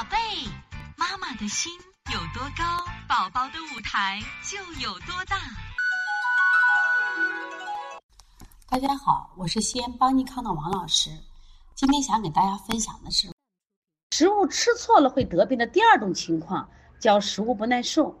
宝贝，妈妈的心有多高，宝宝的舞台就有多大。大家好，我是西安邦尼康的王老师。今天想给大家分享的是，食物吃错了会得病的第二种情况，叫食物不耐受。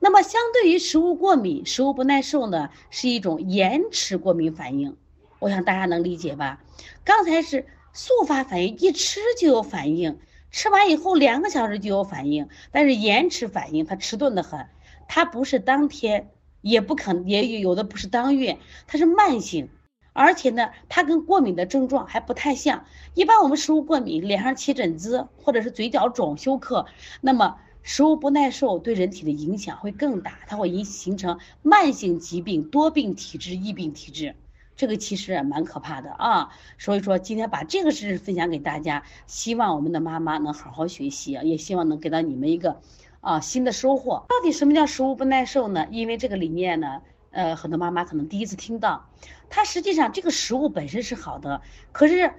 那么，相对于食物过敏，食物不耐受呢，是一种延迟过敏反应。我想大家能理解吧？刚才是速发反应，一吃就有反应。吃完以后两个小时就有反应，但是延迟反应它迟钝的很，它不是当天，也不可能也有的不是当月，它是慢性，而且呢，它跟过敏的症状还不太像。一般我们食物过敏，脸上起疹子或者是嘴角肿、休克，那么食物不耐受对人体的影响会更大，它会引形成慢性疾病、多病体质、易病体质。这个其实蛮可怕的啊，所以说今天把这个知识分享给大家，希望我们的妈妈能好好学习，也希望能给到你们一个啊新的收获。到底什么叫食物不耐受呢？因为这个理念呢，呃，很多妈妈可能第一次听到，它实际上这个食物本身是好的，可是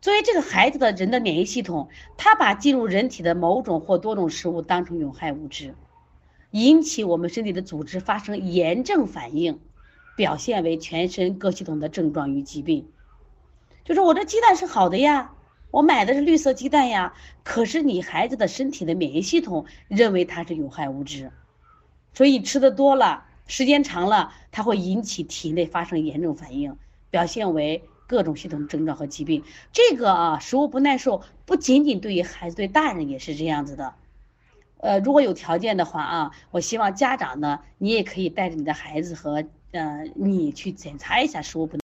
作为这个孩子的人的免疫系统，他把进入人体的某种或多种食物当成有害物质，引起我们身体的组织发生炎症反应。表现为全身各系统的症状与疾病，就是我这鸡蛋是好的呀，我买的是绿色鸡蛋呀，可是你孩子的身体的免疫系统认为它是有害物质，所以吃的多了，时间长了，它会引起体内发生炎症反应，表现为各种系统症状和疾病。这个啊，食物不耐受不仅仅对于孩子，对大人也是这样子的。呃，如果有条件的话啊，我希望家长呢，你也可以带着你的孩子和。呃，你去检查一下说不。